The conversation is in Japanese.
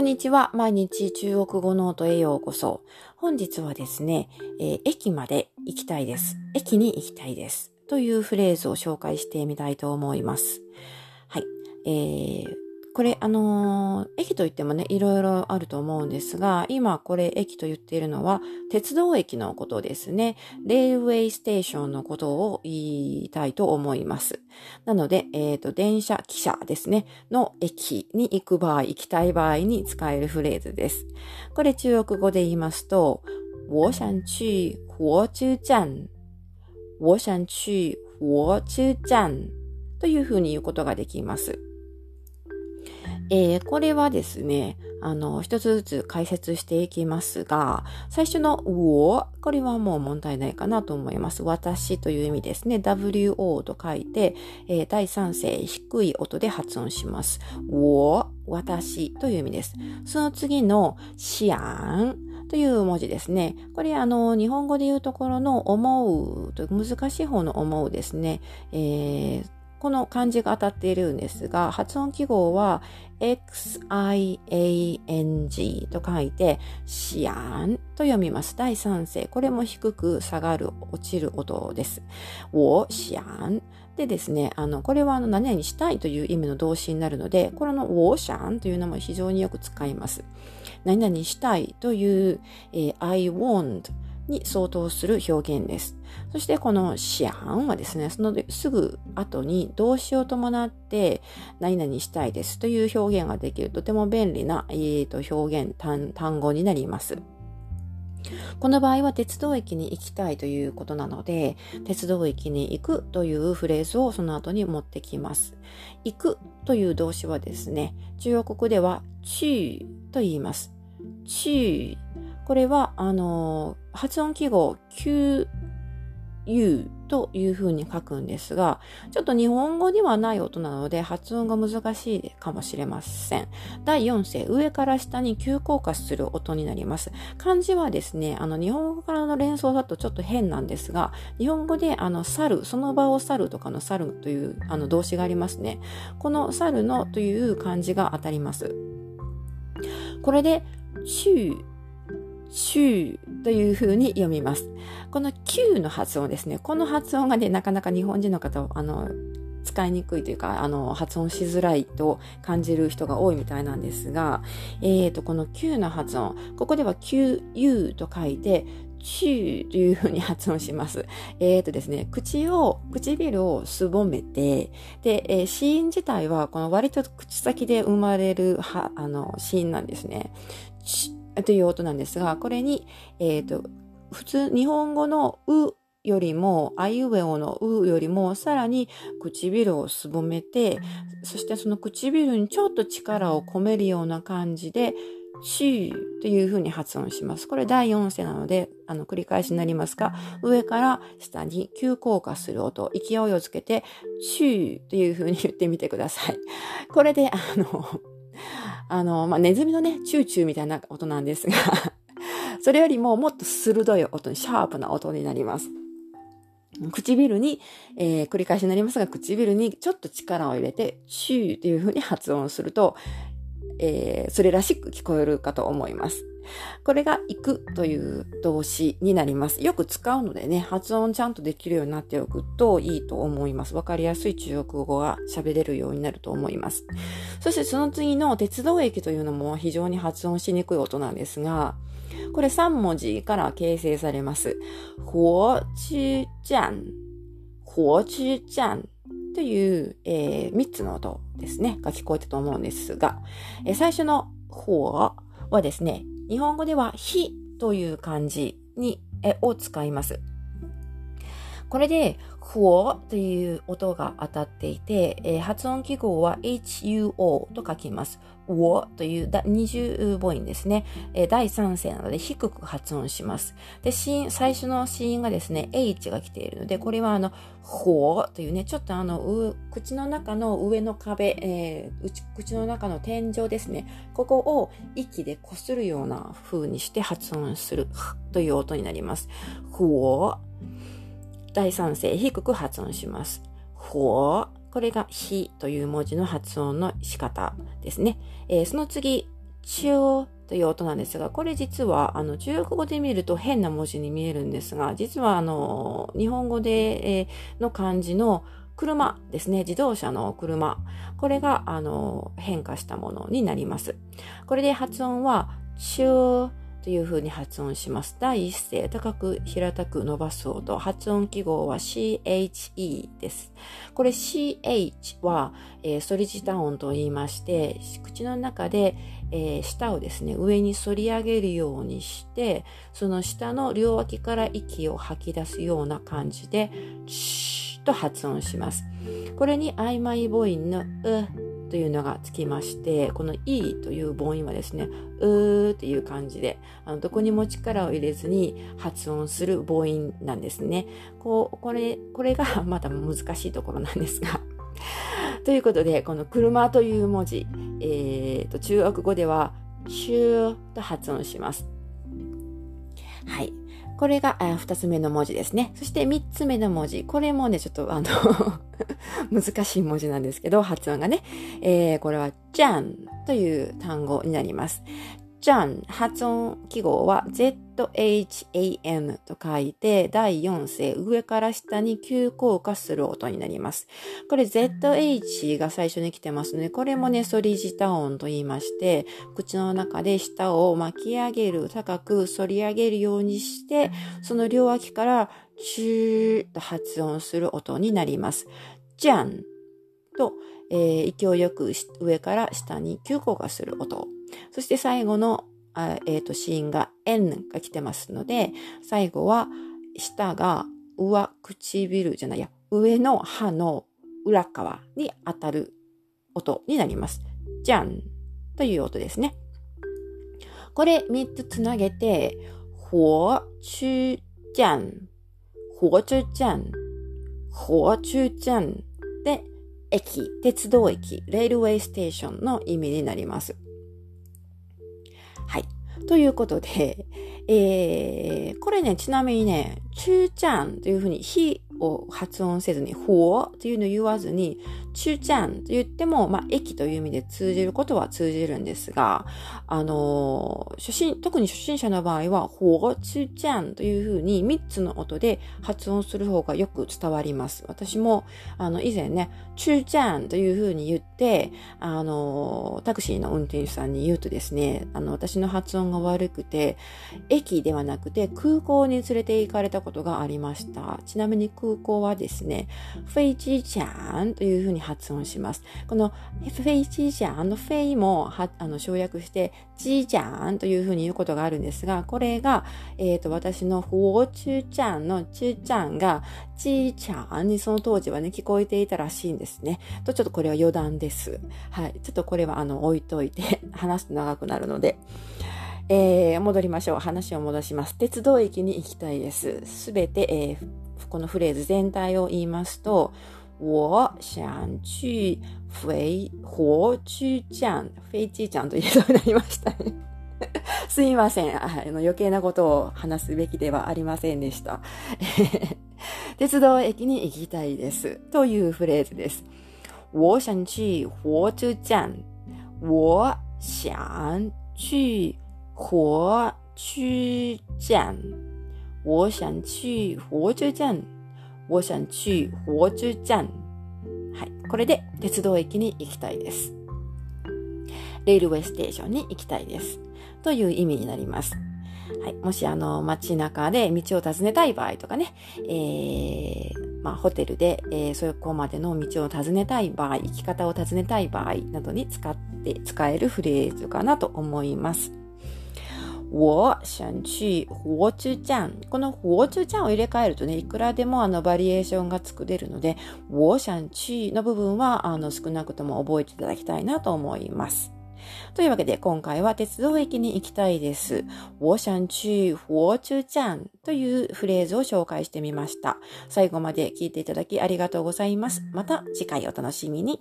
こんにちは。毎日中国語ノートへようこそ。本日はですね、えー、駅まで行きたいです。駅に行きたいです。というフレーズを紹介してみたいと思います。はい。えー、これ、あのー、駅といってもね、いろいろあると思うんですが、今これ駅と言っているのは、鉄道駅のことですね。 railway station のことを言いたいと思います。なので、えっ、ー、と、電車、汽車ですね、の駅に行く場合、行きたい場合に使えるフレーズです。これ中国語で言いますと、我想去火車站。我想去火車站。というふうに言うことができます。えー、これはですね、あの、一つずつ解説していきますが、最初の我、これはもう問題ないかなと思います。私という意味ですね。wo と書いて、えー、第三声低い音で発音します。我、私という意味です。その次のシアンという文字ですね。これあの、日本語で言うところの思うと難しい方の思うですね。えーこの漢字が当たっているんですが、発音記号は xiang と書いて、シアンと読みます。第三声。これも低く下がる、落ちる音です。を、シアン。でですね、あの、これはあの、何々したいという意味の動詞になるので、これのウォーシャンというのも非常によく使います。何々したいという、えー、I want に相当する表現です。そしてこのシアンはですね、そのすぐ後に動詞を伴って何々したいですという表現ができるとても便利な、えー、と表現単、単語になります。この場合は鉄道駅に行きたいということなので、鉄道駅に行くというフレーズをその後に持ってきます。行くという動詞はですね、中国では去と言います。去これは、あの、発音記号 Q、U というふうに書くんですが、ちょっと日本語にはない音なので発音が難しいかもしれません。第4声、上から下に急降下する音になります。漢字はですね、あの日本語からの連想だとちょっと変なんですが、日本語であの去る、その場を去るとかの去るというあの動詞がありますね。この去るのという漢字が当たります。これで、中週というふうに読みます。この Q の発音ですね。この発音がね、なかなか日本人の方、あの、使いにくいというか、あの、発音しづらいと感じる人が多いみたいなんですが、えっ、ー、と、この Q の発音、ここでは QU と書いて、チューというふうに発音します。えっ、ー、とですね、口を、唇をすぼめて、で、えー、子音自体は、この割と口先で生まれる、は、あの、子音なんですね。という音なんですが、これに、えっ、ー、と、普通、日本語のうよりも、あいうえおのうよりも、さらに唇をすぼめて、そしてその唇にちょっと力を込めるような感じで、チーというふうに発音します。これ第4声なので、あの、繰り返しになりますが、上から下に急降下する音、勢いをつけて、チーというふうに言ってみてください。これで、あの、あの、まあ、ネズミのね、チューチューみたいな音なんですが それよりももっと鋭い音に、シャープな音になります。唇に、えー、繰り返しになりますが、唇にちょっと力を入れて、チューっていう風に発音すると、えー、それらしく聞こえるかと思います。これが行くという動詞になります。よく使うのでね、発音ちゃんとできるようになっておくといいと思います。わかりやすい中国語が喋れるようになると思います。そしてその次の鉄道駅というのも非常に発音しにくい音なんですが、これ3文字から形成されます。火車站、火車站という、えー、3つの音ですね、が聞こえたと思うんですが、えー、最初の火はですね、日本語では日という漢字に、え、を使います。これで、ふおという音が当たっていて、えー、発音記号は HUO と書きます。うおという二重母音ですね。えー、第三声なので低く発音します。で、最初の子音がですね、H が来ているので、これはあの、ほおというね、ちょっとあの、口の中の上の壁、えー、口の中の天井ですね。ここを息で擦るような風にして発音するという音になります。ほお第三声低く発音します。ほ。これがひという文字の発音の仕方ですね。えー、その次、チューという音なんですが、これ実は、あの、中国語で見ると変な文字に見えるんですが、実は、あの、日本語で、えー、の漢字の車ですね。自動車の車。これが、あの、変化したものになります。これで発音は、チューという風に発音します。第一声、高く平たく伸ばす音。発音記号は CHE です。これ CH は、えー、ソリジタ音と言いまして、口の中で、えー、舌をですね、上に反り上げるようにして、その下の両脇から息を吐き出すような感じで、シュッと発音します。これに曖昧母音のうというのがつきまして、この E という母音はですね、うーっていう感じで、あのどこにも力を入れずに発音する母音なんですね。こう、これ、これが また難しいところなんですが。ということで、この車という文字、えー、と中国語では、シューと発音します。はい。これが二つ目の文字ですね。そして三つ目の文字。これもね、ちょっとあの 難しい文字なんですけど、発音がね。えー、これは、じゃんという単語になります。じゃん、発音記号は ZHAN と書いて、第4声、上から下に急降下する音になります。これ ZH が最初に来てますね。これもね、ソリジタ音と言いまして、口の中で舌を巻き上げる、高く反り上げるようにして、その両脇からチューと発音する音になります。じゃんと、えー、勢いよく上から下に急降下する音。そして最後の、あえっ、ー、と、シーンが N が来てますので、最後は下が上唇じゃないや、上の歯の裏側に当たる音になります。じゃんという音ですね。これ3つつなげて、火中站、火中站、火中站で、駅、鉄道駅、レールウェイステーションの意味になります。はい。ということで、えー、これね、ちなみにね、ちゅーちゃんというふうに、ひを発音せずに、ほうというのを言わずに、中ちゃんと言っても、まあ、駅という意味で通じることは通じるんですが、あのー、初心、特に初心者の場合は、ほう、中ちゃんというふうに3つの音で発音する方がよく伝わります。私も、あの、以前ね、中ちゃんというふうに言って、あのー、タクシーの運転手さんに言うとですね、あの、私の発音が悪くて、駅ではなくて空港に連れて行かれたことがありました。ちなみに空空港はですね、フェイチーちゃんというふうに発音します。このフェイチーちゃんのフェイもはあの省略して、ジーちゃんというふうに言うことがあるんですが、これが、えっ、ー、と、私のフォーチューちゃんのチューちゃんが、ジーちゃんにその当時はね、聞こえていたらしいんですね。と、ちょっとこれは余談です。はい。ちょっとこれはあの、置いといて、話すと長くなるので。えー、戻りましょう。話を戻します。鉄道駅に行きたいです。すべて、えー、このフレーズ全体を言いますと、我想去飞火車站。飛機站と言えそうになりましたね。すいませんあの。余計なことを話すべきではありませんでした。鉄道駅に行きたいです。というフレーズです。我想去火車站。我想去火車站。我想去火車站。我想去火車站。はい。これで鉄道駅に行きたいです。レールウェイステーションに行きたいです。という意味になります。はい。もしあの街中で道を尋ねたい場合とかね、えー、まあホテルで、えー、そこまでの道を尋ねたい場合、生き方を尋ねたい場合などに使って、使えるフレーズかなと思います。我想去火車站。この火車站を入れ替えるとね、いくらでもあのバリエーションが作れるので、我想去の部分はあの少なくとも覚えていただきたいなと思います。というわけで今回は鉄道駅に行きたいです。我想去火車站というフレーズを紹介してみました。最後まで聞いていただきありがとうございます。また次回お楽しみに。